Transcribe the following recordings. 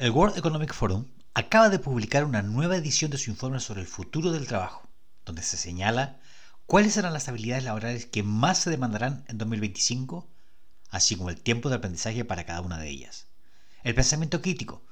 El World Economic Forum acaba de publicar una nueva edición de su informe sobre el futuro del trabajo, donde se señala cuáles serán las habilidades laborales que más se demandarán en 2025, así como el tiempo de aprendizaje para cada una de ellas. El pensamiento crítico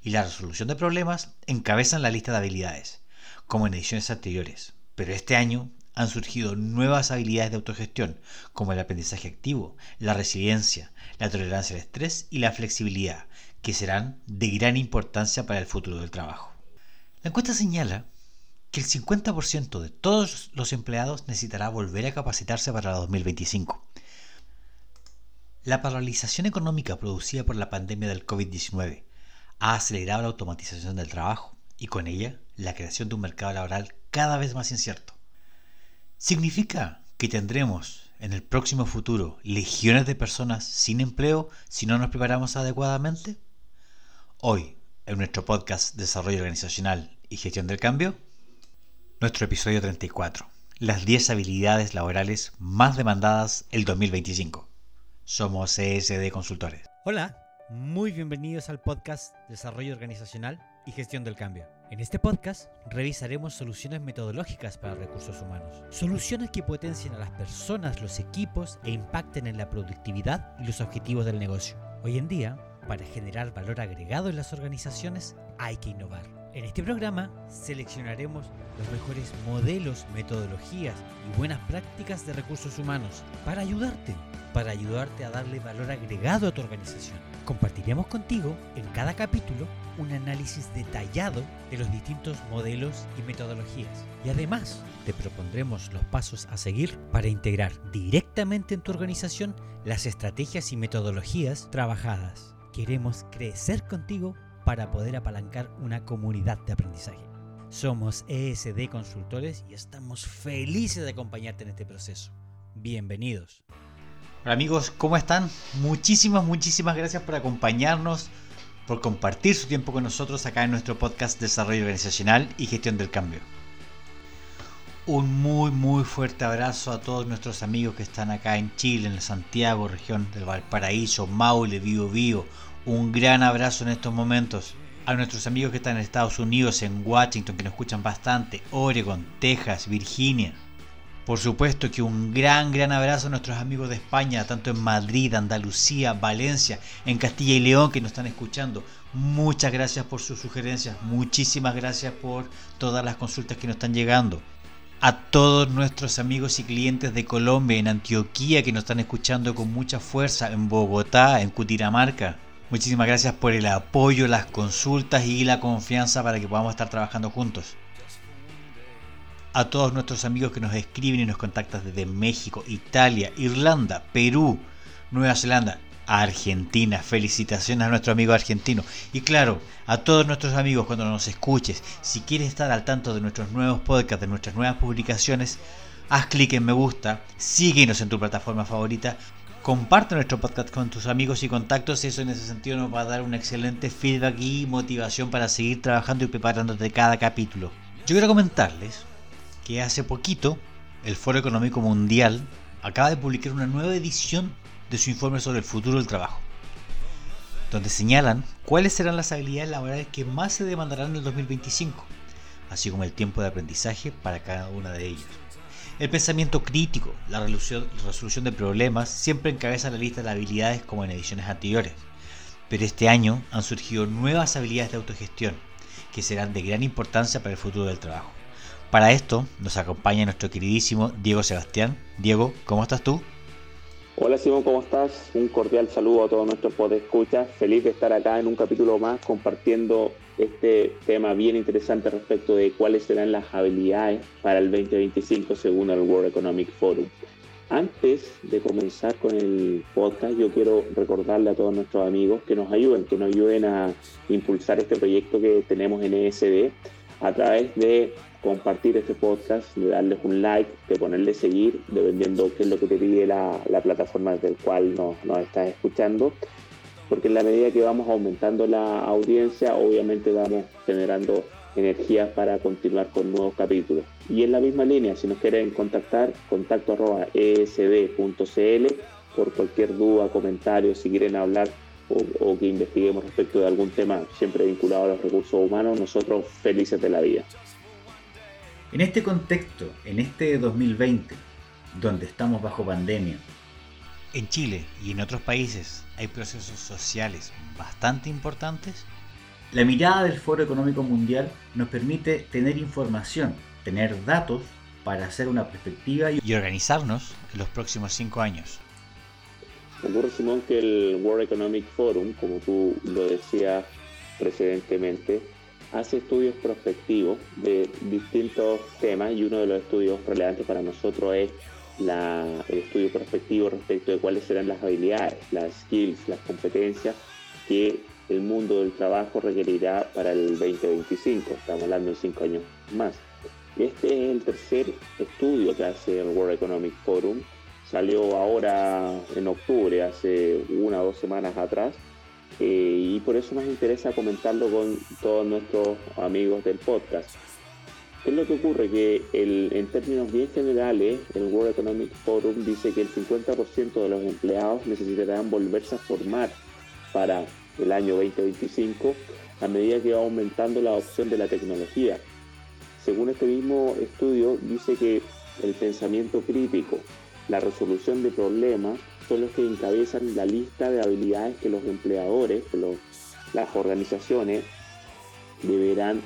y la resolución de problemas encabezan la lista de habilidades, como en ediciones anteriores, pero este año han surgido nuevas habilidades de autogestión, como el aprendizaje activo, la resiliencia, la tolerancia al estrés y la flexibilidad, que serán de gran importancia para el futuro del trabajo. La encuesta señala que el 50% de todos los empleados necesitará volver a capacitarse para 2025. La paralización económica producida por la pandemia del COVID-19 ha acelerado la automatización del trabajo y con ella la creación de un mercado laboral cada vez más incierto. ¿Significa que tendremos en el próximo futuro legiones de personas sin empleo si no nos preparamos adecuadamente? Hoy, en nuestro podcast Desarrollo Organizacional y Gestión del Cambio, nuestro episodio 34, las 10 habilidades laborales más demandadas el 2025. Somos CSD Consultores. Hola, muy bienvenidos al podcast Desarrollo Organizacional y Gestión del Cambio. En este podcast revisaremos soluciones metodológicas para recursos humanos, soluciones que potencien a las personas, los equipos e impacten en la productividad y los objetivos del negocio. Hoy en día, para generar valor agregado en las organizaciones hay que innovar. En este programa seleccionaremos los mejores modelos, metodologías y buenas prácticas de recursos humanos para ayudarte, para ayudarte a darle valor agregado a tu organización. Compartiremos contigo en cada capítulo un análisis detallado de los distintos modelos y metodologías. Y además te propondremos los pasos a seguir para integrar directamente en tu organización las estrategias y metodologías trabajadas. Queremos crecer contigo para poder apalancar una comunidad de aprendizaje. Somos ESD Consultores y estamos felices de acompañarte en este proceso. Bienvenidos. Hola amigos, ¿cómo están? Muchísimas, muchísimas gracias por acompañarnos, por compartir su tiempo con nosotros acá en nuestro podcast Desarrollo Organizacional y Gestión del Cambio. Un muy, muy fuerte abrazo a todos nuestros amigos que están acá en Chile, en Santiago, región del Valparaíso, Maule, Bio Bio, un gran abrazo en estos momentos. A nuestros amigos que están en Estados Unidos, en Washington, que nos escuchan bastante, Oregon, Texas, Virginia. Por supuesto que un gran, gran abrazo a nuestros amigos de España, tanto en Madrid, Andalucía, Valencia, en Castilla y León, que nos están escuchando. Muchas gracias por sus sugerencias, muchísimas gracias por todas las consultas que nos están llegando. A todos nuestros amigos y clientes de Colombia, en Antioquía, que nos están escuchando con mucha fuerza, en Bogotá, en Cutiramarca. Muchísimas gracias por el apoyo, las consultas y la confianza para que podamos estar trabajando juntos. A todos nuestros amigos que nos escriben y nos contactan desde México, Italia, Irlanda, Perú, Nueva Zelanda, Argentina. Felicitaciones a nuestro amigo argentino. Y claro, a todos nuestros amigos cuando nos escuches, si quieres estar al tanto de nuestros nuevos podcasts, de nuestras nuevas publicaciones, haz clic en me gusta, síguenos en tu plataforma favorita comparte nuestro podcast con tus amigos y contactos. Eso en ese sentido nos va a dar un excelente feedback y motivación para seguir trabajando y preparándote cada capítulo. Yo quiero comentarles que hace poquito el Foro Económico Mundial acaba de publicar una nueva edición de su informe sobre el futuro del trabajo, donde señalan cuáles serán las habilidades laborales que más se demandarán en el 2025, así como el tiempo de aprendizaje para cada una de ellas. El pensamiento crítico, la resolución de problemas, siempre encabeza la lista de habilidades como en ediciones anteriores. Pero este año han surgido nuevas habilidades de autogestión que serán de gran importancia para el futuro del trabajo. Para esto nos acompaña nuestro queridísimo Diego Sebastián. Diego, ¿cómo estás tú? Hola Simón, ¿cómo estás? Un cordial saludo a todos nuestros podescuchas. Feliz de estar acá en un capítulo más compartiendo este tema bien interesante respecto de cuáles serán las habilidades para el 2025 según el World Economic Forum. Antes de comenzar con el podcast, yo quiero recordarle a todos nuestros amigos que nos ayuden, que nos ayuden a impulsar este proyecto que tenemos en ESD a través de compartir este podcast, de darles un like, de ponerle seguir, dependiendo qué es lo que te pide la, plataforma desde la cual nos, nos estás escuchando porque en la medida que vamos aumentando la audiencia, obviamente vamos generando energía para continuar con nuevos capítulos. Y en la misma línea, si nos quieren contactar, contacto por cualquier duda, comentario, si quieren hablar o, que investiguemos respecto de algún tema siempre vinculado a los recursos humanos, nosotros felices de la vida. En este contexto, en este 2020, donde estamos bajo pandemia, en Chile y en otros países hay procesos sociales bastante importantes, la mirada del Foro Económico Mundial nos permite tener información, tener datos para hacer una perspectiva y organizarnos en los próximos cinco años. Ocurre, Simón, que el World Economic Forum, como tú lo decías precedentemente, hace estudios prospectivos de distintos temas y uno de los estudios relevantes para nosotros es el estudio prospectivo respecto de cuáles serán las habilidades, las skills, las competencias que el mundo del trabajo requerirá para el 2025. Estamos hablando de cinco años más. Este es el tercer estudio que hace el World Economic Forum. Salió ahora en octubre, hace una o dos semanas atrás, eh, y por eso nos interesa comentarlo con todos nuestros amigos del podcast. ¿Qué es lo que ocurre? Que en términos bien generales, el World Economic Forum dice que el 50% de los empleados necesitarán volverse a formar para el año 2025 a medida que va aumentando la adopción de la tecnología. Según este mismo estudio, dice que el pensamiento crítico, la resolución de problemas, son los que encabezan la lista de habilidades que los empleadores, que las organizaciones deberán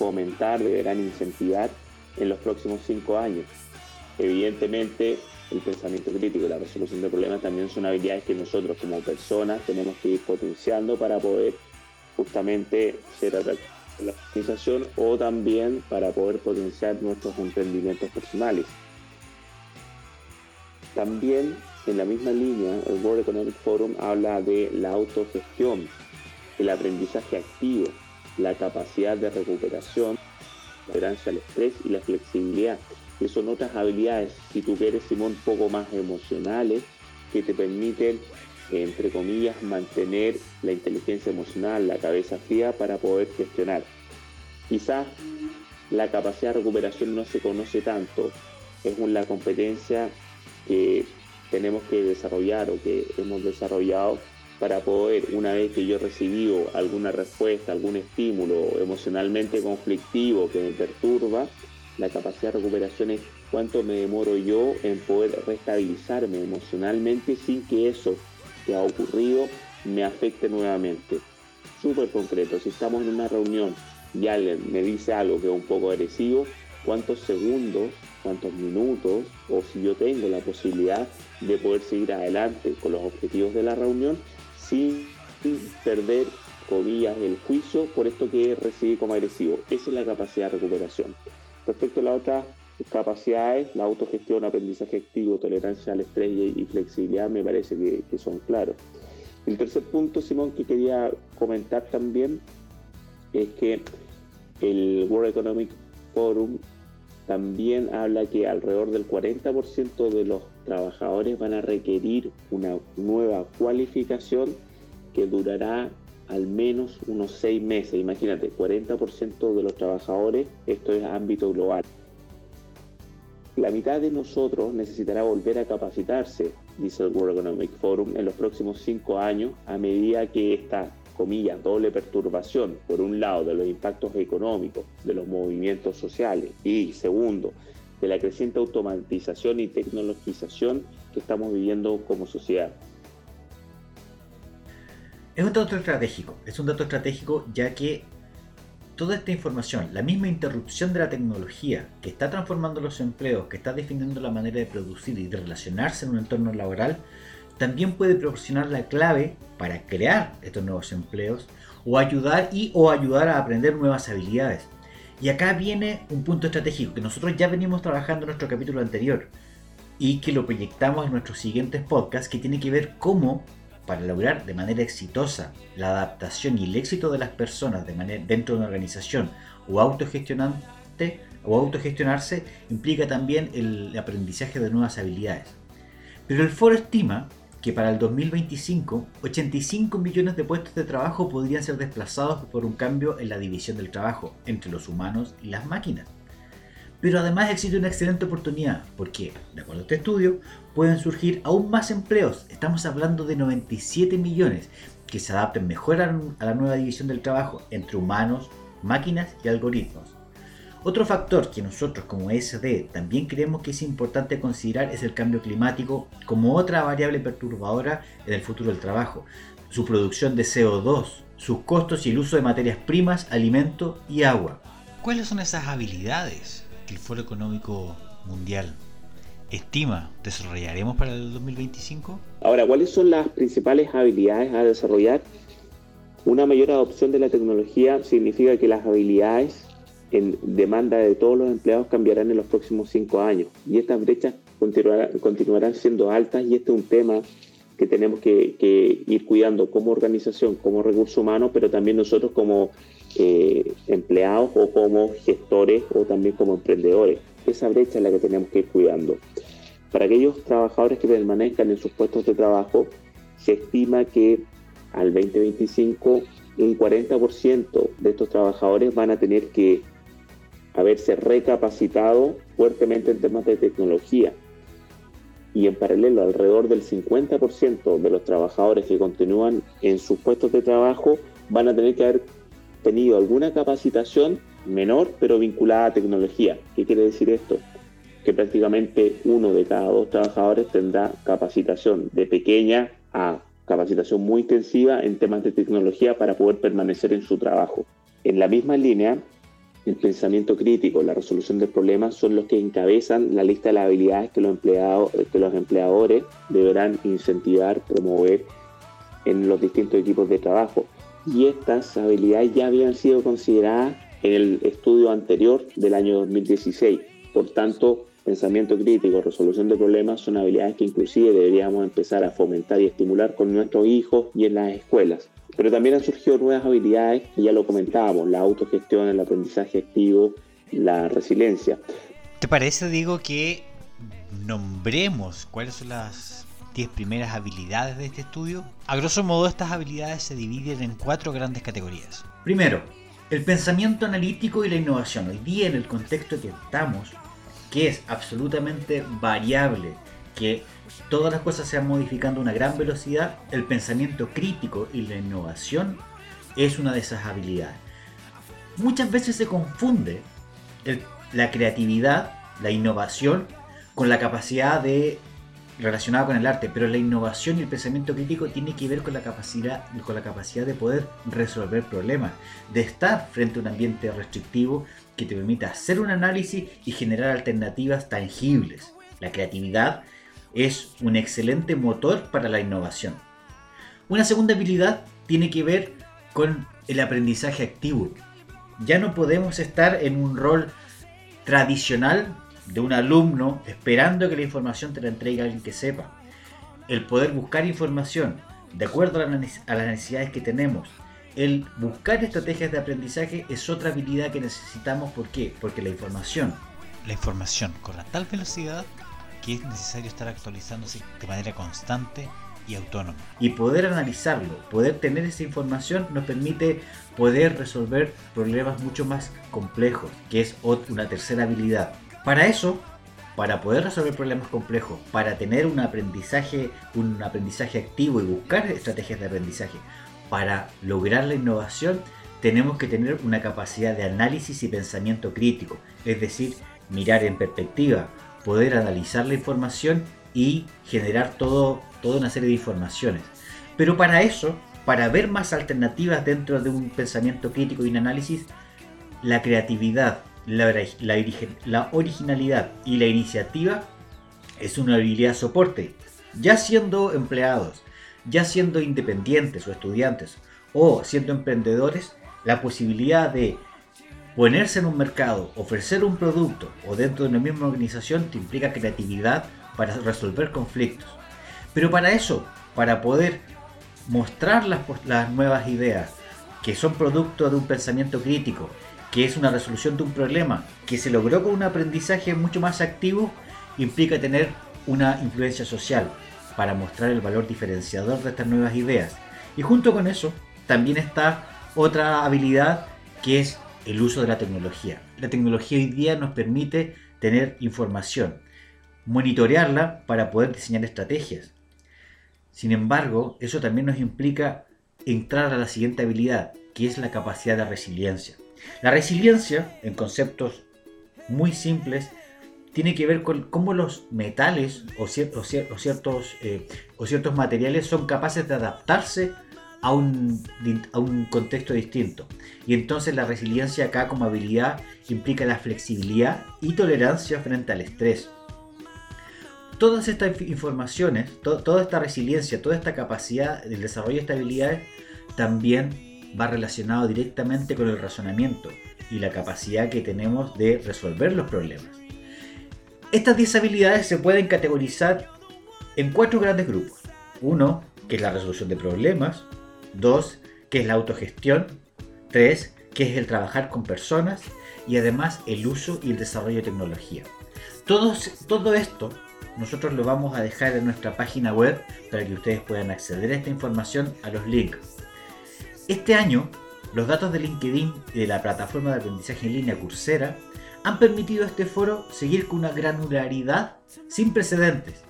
fomentar, deberán incentivar en los próximos cinco años. Evidentemente, el pensamiento crítico y la resolución de problemas también son habilidades que nosotros como personas tenemos que ir potenciando para poder justamente ser atractivos la organización o también para poder potenciar nuestros emprendimientos personales. También en la misma línea, el World Economic Forum habla de la autogestión, el aprendizaje activo, la capacidad de recuperación, la tolerancia al estrés y la flexibilidad, que son otras habilidades, si tú quieres, Simón, poco más emocionales, que te permiten, entre comillas, mantener la inteligencia emocional, la cabeza fría para poder gestionar. Quizás la capacidad de recuperación no se conoce tanto, es una competencia que tenemos que desarrollar o que hemos desarrollado para poder, una vez que yo he recibido alguna respuesta, algún estímulo emocionalmente conflictivo que me perturba, la capacidad de recuperación es cuánto me demoro yo en poder restabilizarme emocionalmente sin que eso que ha ocurrido me afecte nuevamente. Súper concreto, si estamos en una reunión y alguien me dice algo que es un poco agresivo, cuántos segundos, cuántos minutos, o si yo tengo la posibilidad de poder seguir adelante con los objetivos de la reunión sin perder, comillas, el juicio por esto que recibí como agresivo. Esa es la capacidad de recuperación. Respecto a las otras capacidades, la autogestión, aprendizaje activo, tolerancia al estrés y flexibilidad me parece que son claros. El tercer punto, Simón, que quería comentar también es que el World Economic Forum también habla que alrededor del 40% de los trabajadores van a requerir una nueva cualificación que durará al menos unos seis meses. Imagínate, 40% de los trabajadores, esto es ámbito global. La mitad de nosotros necesitará volver a capacitarse, dice el World Economic Forum, en los próximos cinco años a medida que esta comillas, doble perturbación, por un lado, de los impactos económicos, de los movimientos sociales y, segundo, de la creciente automatización y tecnologización que estamos viviendo como sociedad. Es un dato estratégico, es un dato estratégico ya que toda esta información, la misma interrupción de la tecnología que está transformando los empleos, que está definiendo la manera de producir y de relacionarse en un entorno laboral, también puede proporcionar la clave para crear estos nuevos empleos o ayudar y o ayudar a aprender nuevas habilidades. Y acá viene un punto estratégico que nosotros ya venimos trabajando en nuestro capítulo anterior y que lo proyectamos en nuestros siguientes podcasts que tiene que ver cómo para lograr de manera exitosa la adaptación y el éxito de las personas dentro de una organización o autogestionante o autogestionarse implica también el aprendizaje de nuevas habilidades. Pero el foro estima que para el 2025 85 millones de puestos de trabajo podrían ser desplazados por un cambio en la división del trabajo entre los humanos y las máquinas. Pero además existe una excelente oportunidad, porque, de acuerdo a este estudio, pueden surgir aún más empleos. Estamos hablando de 97 millones que se adapten mejor a la nueva división del trabajo entre humanos, máquinas y algoritmos. Otro factor que nosotros como ESD también creemos que es importante considerar es el cambio climático como otra variable perturbadora en el futuro del trabajo. Su producción de CO2, sus costos y el uso de materias primas, alimento y agua. ¿Cuáles son esas habilidades que el Foro Económico Mundial estima desarrollaremos para el 2025? Ahora, ¿cuáles son las principales habilidades a desarrollar? Una mayor adopción de la tecnología significa que las habilidades en demanda de todos los empleados cambiarán en los próximos cinco años y estas brechas continuarán siendo altas y este es un tema que tenemos que, ir cuidando como organización, como recurso humano, pero también nosotros como eh, empleados o como gestores o también como emprendedores. Esa brecha es la que tenemos que ir cuidando. Para aquellos trabajadores que permanezcan en sus puestos de trabajo, se estima que al 2025 un 40% de estos trabajadores van a tener que haberse recapacitado fuertemente en temas de tecnología. Y en paralelo, alrededor del 50% de los trabajadores que continúan en sus puestos de trabajo van a tener que haber tenido alguna capacitación menor, pero vinculada a tecnología. ¿Qué quiere decir esto? Que prácticamente uno de cada dos trabajadores tendrá capacitación de pequeña a capacitación muy intensiva en temas de tecnología para poder permanecer en su trabajo. En la misma línea, el pensamiento crítico, la resolución de problemas son los que encabezan la lista de las habilidades que los, empleados, que los empleadores deberán incentivar, promover en los distintos equipos de trabajo. Y estas habilidades ya habían sido consideradas en el estudio anterior del año 2016. Por tanto, pensamiento crítico, resolución de problemas son habilidades que inclusive deberíamos empezar a fomentar y estimular con nuestros hijos y en las escuelas. Pero también han surgido nuevas habilidades, que ya lo comentábamos, la autogestión, el aprendizaje activo, la resiliencia. ¿Te parece, Diego, que nombremos cuáles son las 10 primeras habilidades de este estudio? A grosso modo, estas habilidades se dividen en cuatro grandes categorías. Primero, el pensamiento analítico y la innovación. Hoy día, en el contexto que estamos, que es absolutamente variable, que todas las cosas se van modificando a una gran velocidad, el pensamiento crítico y la innovación es una de esas habilidades. Muchas veces se confunde la creatividad, la innovación, con la capacidad de relacionada con el arte, pero la innovación y el pensamiento crítico tiene que ver con la capacidad, con la capacidad de poder resolver problemas, de estar frente a un ambiente restrictivo que te permita hacer un análisis y generar alternativas tangibles. La creatividad es un excelente motor para la innovación. Una segunda habilidad tiene que ver con el aprendizaje activo. Ya no podemos estar en un rol tradicional de un alumno esperando que la información te la entregue alguien que sepa. El poder buscar información de acuerdo a las necesidades que tenemos. El buscar estrategias de aprendizaje es otra habilidad que necesitamos. ¿Por qué? Porque la información. La información corre a tal velocidad que es necesario estar actualizándose de manera constante y autónoma. Y poder analizarlo, poder tener esa información nos permite poder resolver problemas mucho más complejos, que es una tercera habilidad. Para eso, para poder resolver problemas complejos, para tener un aprendizaje, un aprendizaje activo y buscar estrategias de aprendizaje, para lograr la innovación, tenemos que tener una capacidad de análisis y pensamiento crítico, es decir, mirar en perspectiva, poder analizar la información y generar todo, toda una serie de informaciones. Pero para eso, para ver más alternativas dentro de un pensamiento crítico y un análisis, la creatividad, la, la, originalidad y la iniciativa es una habilidad soporte. Ya siendo empleados, ya siendo independientes o estudiantes, o siendo emprendedores, la posibilidad de Ponerse en un mercado, ofrecer un producto o dentro de una misma organización te implica creatividad para resolver conflictos. Pero para eso, para poder mostrar las, las nuevas ideas, que son producto de un pensamiento crítico, que es una resolución de un problema, que se logró con un aprendizaje mucho más activo, implica tener una influencia social para mostrar el valor diferenciador de estas nuevas ideas. Y junto con eso, también está otra habilidad que es el uso de la tecnología. La tecnología hoy día nos permite tener información, monitorearla para poder diseñar estrategias. Sin embargo, eso también nos implica entrar a la siguiente habilidad, que es la capacidad de resiliencia. La resiliencia, en conceptos muy simples, tiene que ver con cómo los metales o, ciertos, eh, o ciertos materiales son capaces de adaptarse a un, a un, contexto distinto. Y entonces la resiliencia acá como habilidad implica la flexibilidad y tolerancia frente al estrés. Todas estas informaciones, toda esta resiliencia, toda esta capacidad del desarrollo de estas habilidades también va relacionado directamente con el razonamiento y la capacidad que tenemos de resolver los problemas. Estas 10 habilidades se pueden categorizar en cuatro grandes grupos. Uno, que es la resolución de problemas. Dos, que es la autogestión. Tres, que es el trabajar con personas. Y además el uso y el desarrollo de tecnología. Todo, todo esto nosotros lo vamos a dejar en nuestra página web para que ustedes puedan acceder a esta información a los links. Este año, los datos de LinkedIn y de la plataforma de aprendizaje en línea Coursera han permitido a este foro seguir con una granularidad sin precedentes.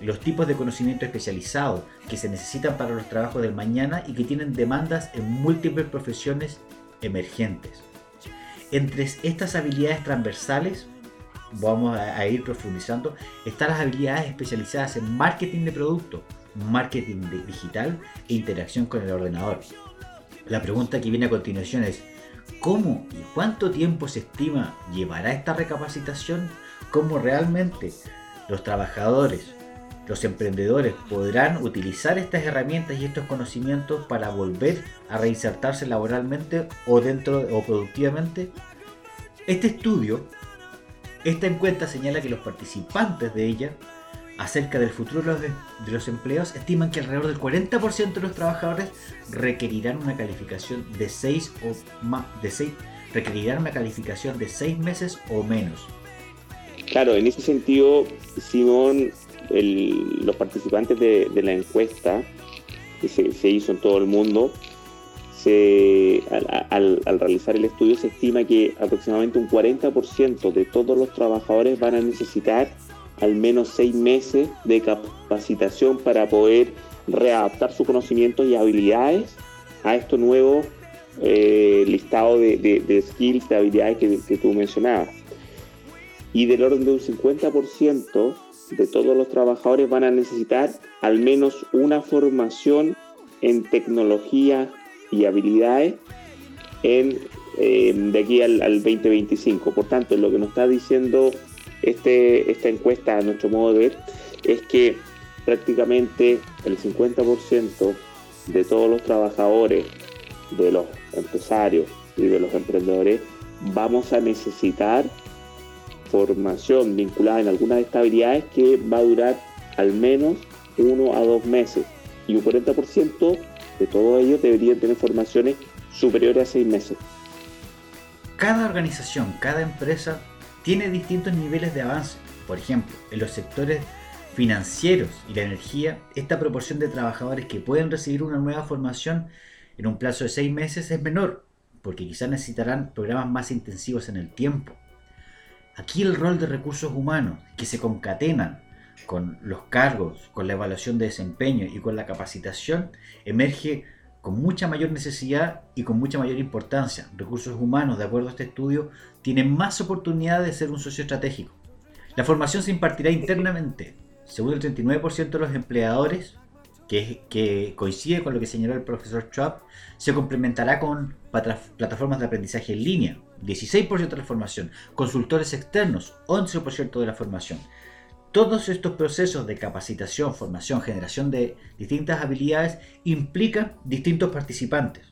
Los tipos de conocimiento especializado que se necesitan para los trabajos del mañana y que tienen demandas en múltiples profesiones emergentes. Entre estas habilidades transversales, vamos a, ir profundizando, están las habilidades especializadas en marketing de producto, marketing digital e interacción con el ordenador. La pregunta que viene a continuación es, ¿Cómo y cuánto tiempo se estima llevará esta recapacitación? ¿Cómo realmente los trabajadores, los emprendedores podrán utilizar estas herramientas y estos conocimientos para volver a reinsertarse laboralmente o dentro o productivamente? Este estudio, esta encuesta señala que los participantes de ella acerca del futuro de los empleos estiman que alrededor del 40% de los trabajadores requerirán una calificación de 6 o más de 6 requerirán una calificación de 6 meses o menos. Claro, en ese sentido, Simón, los participantes de, la encuesta que se, hizo en todo el mundo, al, al, realizar el estudio se estima que aproximadamente un 40% de todos los trabajadores van a necesitar al menos seis meses de capacitación para poder readaptar sus conocimientos y habilidades a esto nuevo eh, listado de, skills, de habilidades que, tú mencionabas. Y del orden de un 50% de todos los trabajadores van a necesitar al menos una formación en tecnología y habilidades en, eh, de aquí al, al 2025. Por tanto, lo que nos está diciendo este, esta encuesta, a nuestro modo de ver, es que prácticamente el 50% de todos los trabajadores, de los empresarios y de los emprendedores, vamos a necesitar formación vinculada en algunas de estas habilidades que va a durar al menos uno a dos meses. Y un 40% de todos ellos deberían tener formaciones superiores a seis meses. Cada organización, cada empresa tiene distintos niveles de avance. Por ejemplo, en los sectores financieros y la energía, esta proporción de trabajadores que pueden recibir una nueva formación en un plazo de seis meses es menor, porque quizás necesitarán programas más intensivos en el tiempo. Aquí el rol de recursos humanos que se concatenan con los cargos, con la evaluación de desempeño y con la capacitación emerge con mucha mayor necesidad y con mucha mayor importancia. Recursos humanos, de acuerdo a este estudio, tienen más oportunidad de ser un socio estratégico. La formación se impartirá internamente. Según el 39% de los empleadores, que, que, coincide con lo que señaló el profesor Schwab, se complementará con plataformas de aprendizaje en línea, 16% de la formación, consultores externos, 11% de la formación, todos estos procesos de capacitación, formación, generación de distintas habilidades implican distintos participantes.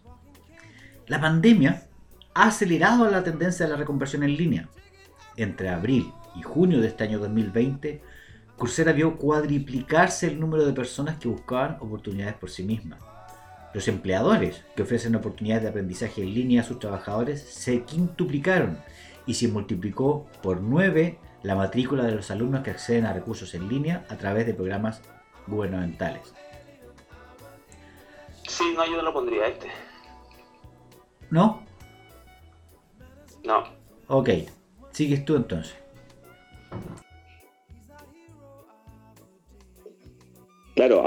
La pandemia ha acelerado la tendencia de la reconversión en línea. Entre abril y junio de este año 2020, Coursera vio cuadriplicarse el número de personas que buscaban oportunidades por sí mismas. Los empleadores que ofrecen oportunidades de aprendizaje en línea a sus trabajadores se quintuplicaron y se multiplicó por 9 la matrícula de los alumnos que acceden a recursos en línea a través de programas gubernamentales. Sí, no, yo no lo pondría este. ¿No? No. Ok, sigues tú entonces.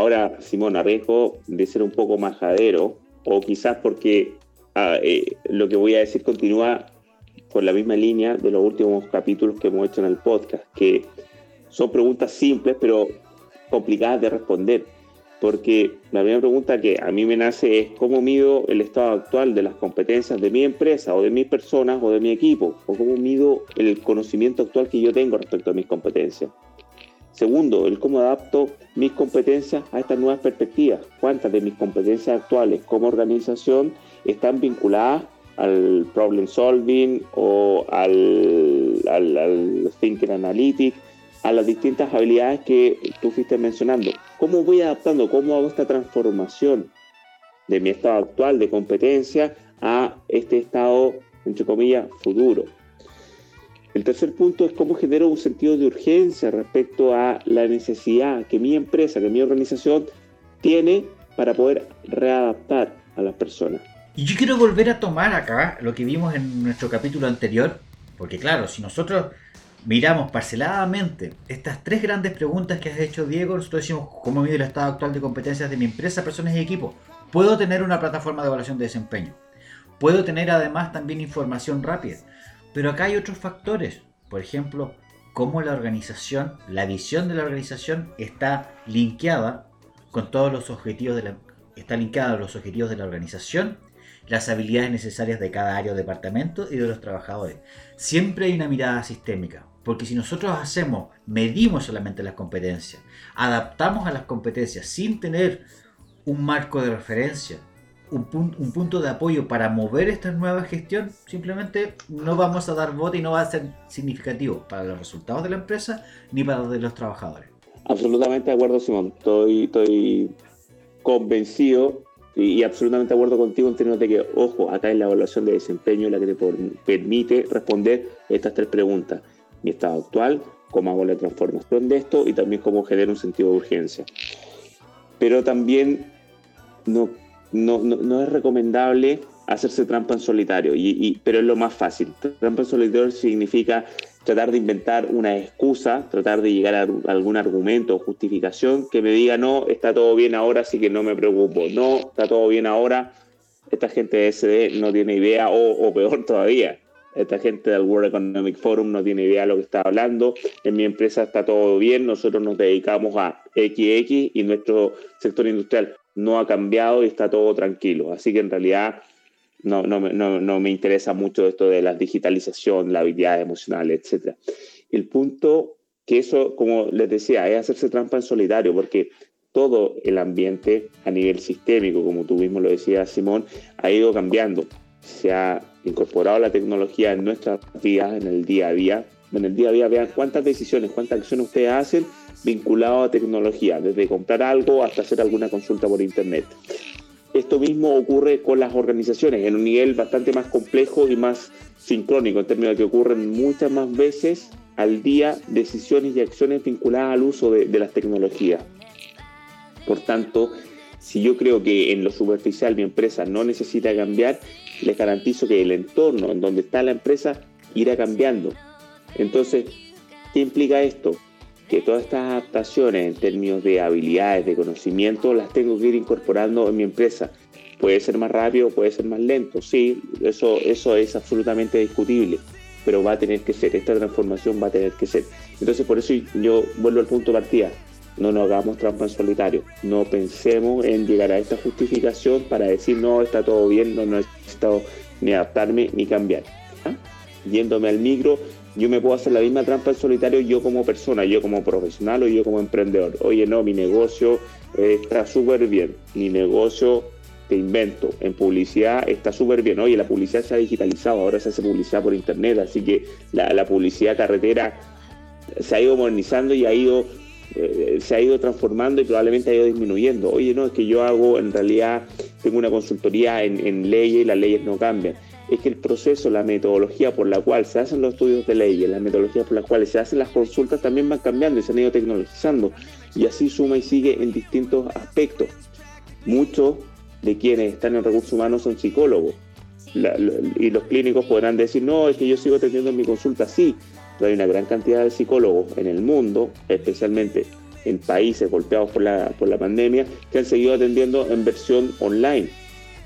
Ahora Simón, arriesgo de ser un poco majadero, o quizás porque ah, eh, lo que voy a decir continúa con la misma línea de los últimos capítulos que hemos hecho en el podcast, que son preguntas simples pero complicadas de responder, porque la primera pregunta que a mí me nace es cómo mido el estado actual de las competencias de mi empresa o de mis personas o de mi equipo, o cómo mido el conocimiento actual que yo tengo respecto a mis competencias. Segundo, el cómo adapto mis competencias a estas nuevas perspectivas. ¿Cuántas de mis competencias actuales como organización están vinculadas al problem solving o al, thinking analytic, a las distintas habilidades que tú fuiste mencionando? ¿Cómo voy adaptando, cómo hago esta transformación de mi estado actual de competencia a este estado, entre comillas, futuro? El tercer punto es cómo genero un sentido de urgencia respecto a la necesidad que mi empresa, que mi organización tiene para poder readaptar a las personas. Y yo quiero volver a tomar acá lo que vimos en nuestro capítulo anterior, porque claro, si nosotros miramos parceladamente estas tres grandes preguntas que has hecho Diego, nosotros decimos cómo mide el estado actual de competencias de mi empresa, personas y equipo. Puedo tener una plataforma de evaluación de desempeño. Puedo tener además también información rápida. Pero acá hay otros factores. Por ejemplo, cómo la organización, la visión de la organización está linkeada con todos los objetivos de la, está linkeada a los objetivos de la organización, las habilidades necesarias de cada área o departamento y de los trabajadores. Siempre hay una mirada sistémica, porque si nosotros hacemos, medimos solamente las competencias, adaptamos a las competencias sin tener un marco de referencia, un, punto de apoyo para mover esta nueva gestión, simplemente no vamos a dar voto y no va a ser significativo para los resultados de la empresa ni para los de los trabajadores. Absolutamente de acuerdo, Simón. Estoy, estoy convencido y, absolutamente de acuerdo contigo en términos de que, ojo, acá es la evaluación de desempeño la que te permite responder estas tres preguntas. Mi estado actual, cómo hago la transformación de esto y también cómo genero un sentido de urgencia. Pero también no no, no, es recomendable hacerse trampa en solitario, y, pero es lo más fácil. Trampa en solitario significa tratar de inventar una excusa, tratar de llegar a algún argumento o justificación que me diga, no, está todo bien ahora, así que no me preocupo, no, está todo bien ahora, esta gente de SD no tiene idea, o, o peor todavía, esta gente del World Economic Forum no tiene idea de lo que está hablando, en mi empresa está todo bien, nosotros nos dedicamos a XX y nuestro sector industrial no ha cambiado y está todo tranquilo. Así que en realidad no, no, no, me interesa mucho esto de la digitalización, la habilidad emocional, etc. El punto que eso, como les decía, es hacerse trampa en solitario, porque todo el ambiente a nivel sistémico, como tú mismo lo decías, Simón, ha ido cambiando. Se ha incorporado la tecnología en nuestras vidas, en el día a día. En el día a día, vean cuántas decisiones, cuántas acciones ustedes hacen vinculado a tecnología, desde comprar algo hasta hacer alguna consulta por Internet. Esto mismo ocurre con las organizaciones en un nivel bastante más complejo y más sincrónico, en términos de que ocurren muchas más veces al día decisiones y acciones vinculadas al uso de, de las tecnologías. Por tanto, si yo creo que en lo superficial mi empresa no necesita cambiar, les garantizo que el entorno en donde está la empresa irá cambiando. Entonces, ¿qué implica esto? que todas estas adaptaciones en términos de habilidades, de conocimiento, las tengo que ir incorporando en mi empresa. Puede ser más rápido, puede ser más lento, sí, eso, eso es absolutamente discutible, pero va a tener que ser, esta transformación va a tener que ser. Entonces, por eso yo vuelvo al punto de partida, no nos hagamos trampa en solitario, no pensemos en llegar a esta justificación para decir, no, está todo bien, no necesito ni adaptarme ni cambiar. ¿Ah? Yéndome al micro, yo me puedo hacer la misma trampa en solitario yo como persona, yo como profesional o yo como emprendedor. Oye, no, mi negocio eh, está súper bien, mi negocio te invento, en publicidad está súper bien. Oye, la publicidad se ha digitalizado, ahora se hace publicidad por internet, así que la, publicidad carretera se ha ido modernizando y ha ido eh, se ha ido transformando y probablemente ha ido disminuyendo. Oye, no, es que yo hago, en realidad, tengo una consultoría en, en leyes y las leyes no cambian es que el proceso, la metodología por la cual se hacen los estudios de ley y la metodología por la cual se hacen las consultas también van cambiando y se han ido tecnologizando. Y así suma y sigue en distintos aspectos. Muchos de quienes están en recursos humanos son psicólogos. y los clínicos podrán decir, no, es que yo sigo atendiendo mi consulta, sí, hay una gran cantidad de psicólogos en el mundo, especialmente en países golpeados por la, por la pandemia, que han seguido atendiendo en versión online.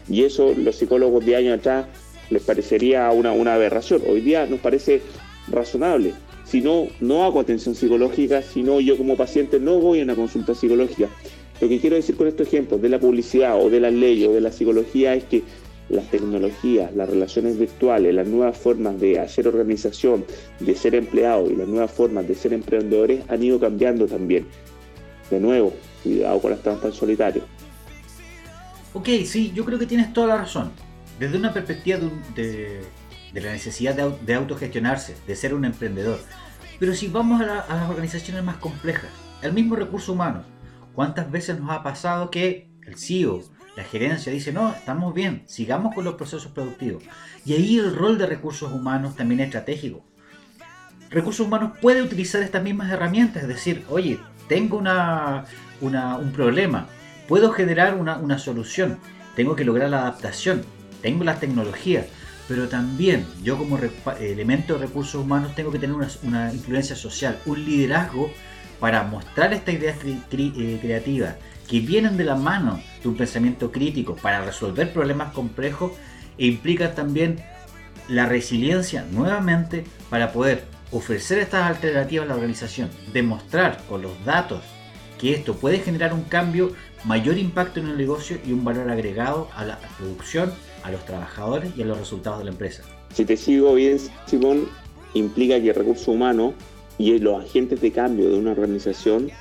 Y eso los psicólogos de años atrás les parecería una, una aberración. Hoy día nos parece razonable. Si no, no hago atención psicológica, si no, yo como paciente no voy a una consulta psicológica. Lo que quiero decir con estos ejemplos de la publicidad o de las leyes o de la psicología es que las tecnologías, las relaciones virtuales, las nuevas formas de hacer organización, de ser empleado y las nuevas formas de ser emprendedores han ido cambiando también. De nuevo, cuidado con las trampas solitarios. Ok, sí, yo creo que tienes toda la razón. Desde una perspectiva de, la necesidad de, autogestionarse, de ser un emprendedor. Pero si vamos a, a las organizaciones más complejas, el mismo recurso humano, ¿cuántas veces nos ha pasado que el CEO, la gerencia dice, no, estamos bien, sigamos con los procesos productivos. Y ahí el rol de recursos humanos también es estratégico. Recursos humanos puede utilizar estas mismas herramientas, es decir, oye, tengo una, un problema, puedo generar una, solución, tengo que lograr la adaptación, tengo las tecnologías, pero también yo como elemento de recursos humanos tengo que tener una, influencia social, un liderazgo para mostrar esta idea eh, creativa que vienen de la mano de un pensamiento crítico para resolver problemas complejos e implica también la resiliencia nuevamente para poder ofrecer estas alternativas a la organización, demostrar con los datos que esto puede generar un cambio, mayor impacto en el negocio y un valor agregado a la producción, a los trabajadores y a los resultados de la empresa. Si te sigo bien, Simón, implica que el recurso humano y los agentes de cambio de una organización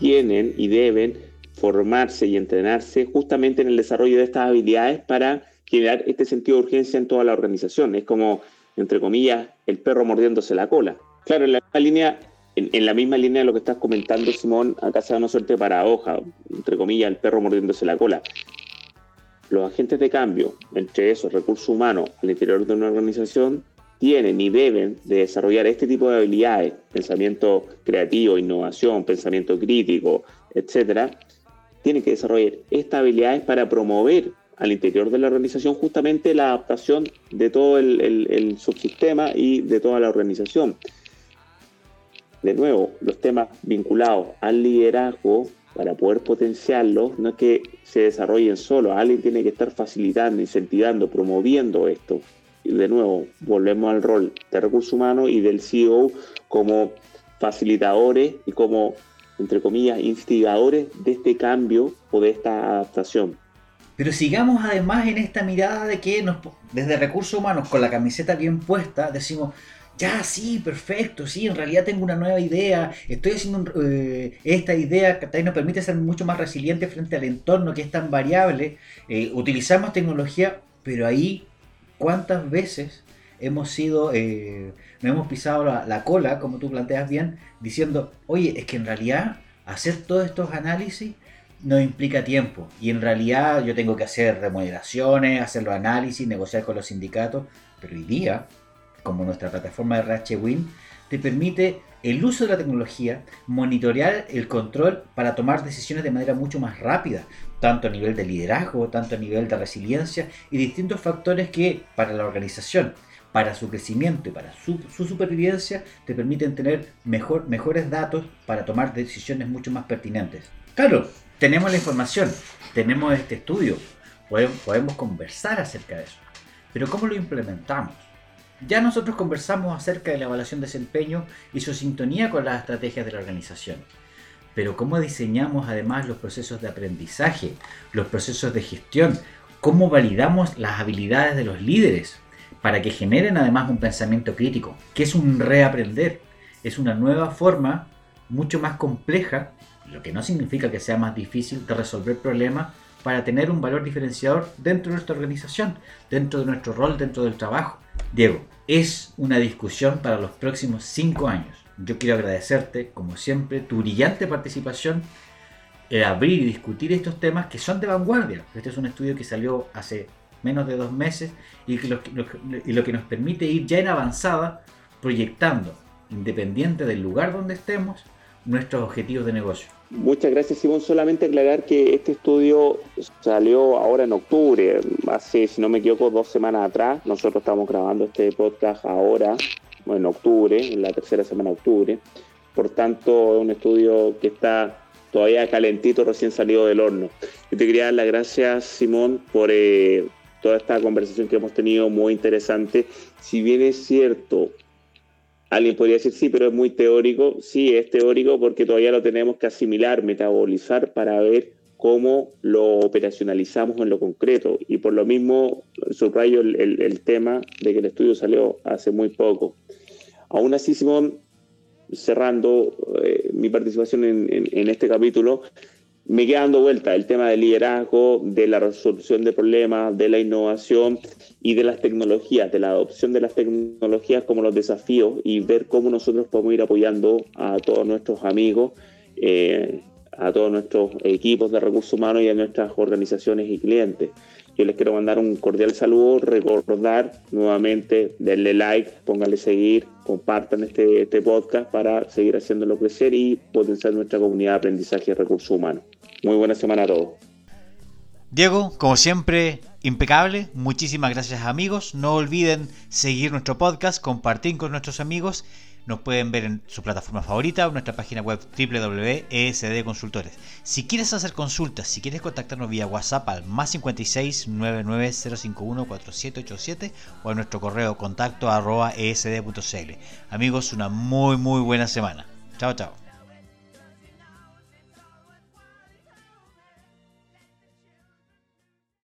tienen y deben formarse y entrenarse justamente en el desarrollo de estas habilidades para generar este sentido de urgencia en toda la organización. Es como, entre comillas, el perro mordiéndose la cola. Claro, en la misma línea, en, la misma línea de lo que estás comentando, Simón, acá se da una suerte de paradoja, entre comillas, el perro mordiéndose la cola. Los agentes de cambio, entre esos recursos humanos al interior de una organización, tienen y deben de desarrollar este tipo de habilidades, pensamiento creativo, innovación, pensamiento crítico, etcétera, tienen que desarrollar estas habilidades para promover al interior de la organización justamente la adaptación de todo el, subsistema y de toda la organización. De nuevo, los temas vinculados al liderazgo, para poder potenciarlos, no es que se desarrollen solo, alguien tiene que estar facilitando, incentivando, promoviendo esto de nuevo, volvemos al rol de recursos humanos y del CEO como facilitadores y como, entre comillas, instigadores de este cambio o de esta adaptación. Pero sigamos además en esta mirada de que nos, desde recursos humanos, con la camiseta bien puesta, decimos, ya sí, perfecto, sí, en realidad tengo una nueva idea, estoy haciendo eh, esta idea que nos permite ser mucho más resiliente frente al entorno que es tan variable, eh, utilizamos tecnología, pero ahí ¿Cuántas veces hemos sido, eh, nos hemos pisado la, cola, como tú planteas bien, diciendo, oye, es que en realidad hacer todos estos análisis no implica tiempo. Y en realidad yo tengo que hacer remuneraciones, hacer los análisis, negociar con los sindicatos. Pero hoy día, como nuestra plataforma de RHWin, te permite el uso de la tecnología, monitorear el control para tomar decisiones de manera mucho más rápida, tanto a nivel de liderazgo, tanto a nivel de resiliencia y distintos factores que para la organización, para su crecimiento y para su, supervivencia te permiten tener mejor, mejores datos para tomar decisiones mucho más pertinentes. Claro, tenemos la información, tenemos este estudio, podemos conversar acerca de eso, pero ¿cómo lo implementamos? Ya nosotros conversamos acerca de la evaluación de desempeño y su sintonía con las estrategias de la organización. Pero cómo diseñamos además los procesos de aprendizaje, los procesos de gestión, cómo validamos las habilidades de los líderes para que generen además un pensamiento crítico, que es un reaprender, es una nueva forma mucho más compleja, lo que no significa que sea más difícil de resolver problemas para tener un valor diferenciador dentro de nuestra organización, dentro de nuestro rol, dentro del trabajo. Diego, es una discusión para los próximos cinco años. Yo quiero agradecerte, como siempre, tu brillante participación en abrir y discutir estos temas que son de vanguardia. Este es un estudio que salió hace menos de dos meses y, lo, y lo que nos permite ir ya en avanzada proyectando, independiente del lugar donde estemos, nuestros objetivos de negocio. Muchas gracias, Simón. Solamente aclarar que este estudio salió ahora en octubre, hace, si no me equivoco, dos semanas atrás. Nosotros estamos grabando este podcast ahora, en octubre, en la tercera semana de octubre. Por tanto, es un estudio que está todavía calentito, recién salido del horno. Yo te quería dar las gracias, Simón, por eh, toda esta conversación que hemos tenido, muy interesante. Si bien es cierto, Alguien podría decir, sí, pero es muy teórico. Sí, es teórico porque todavía lo tenemos que asimilar, metabolizar para ver cómo lo operacionalizamos en lo concreto. Y por lo mismo subrayo el, tema de que el estudio salió hace muy poco. Aún así, Simón, cerrando eh, mi participación en, este capítulo, me queda dando vuelta el tema del liderazgo, de la resolución de problemas, de la innovación y de las tecnologías, de la adopción de las tecnologías como los desafíos y ver cómo nosotros podemos ir apoyando a todos nuestros amigos, eh, a todos nuestros equipos de recursos humanos y a nuestras organizaciones y clientes. Yo les quiero mandar un cordial saludo, recordar nuevamente, denle like, pónganle seguir, compartan este, este podcast para seguir haciéndolo crecer y potenciar nuestra comunidad de aprendizaje y recursos humanos. Muy buena semana a todos. Diego, como siempre, impecable. Muchísimas gracias amigos. No olviden seguir nuestro podcast, compartir con nuestros amigos. Nos pueden ver en su plataforma favorita o nuestra página web www.esd Consultores. Si quieres hacer consultas, si quieres contactarnos vía WhatsApp al más 56 99051 4787 o a nuestro correo contacto arroba esd.cl. Amigos, una muy muy buena semana. Chao, chao.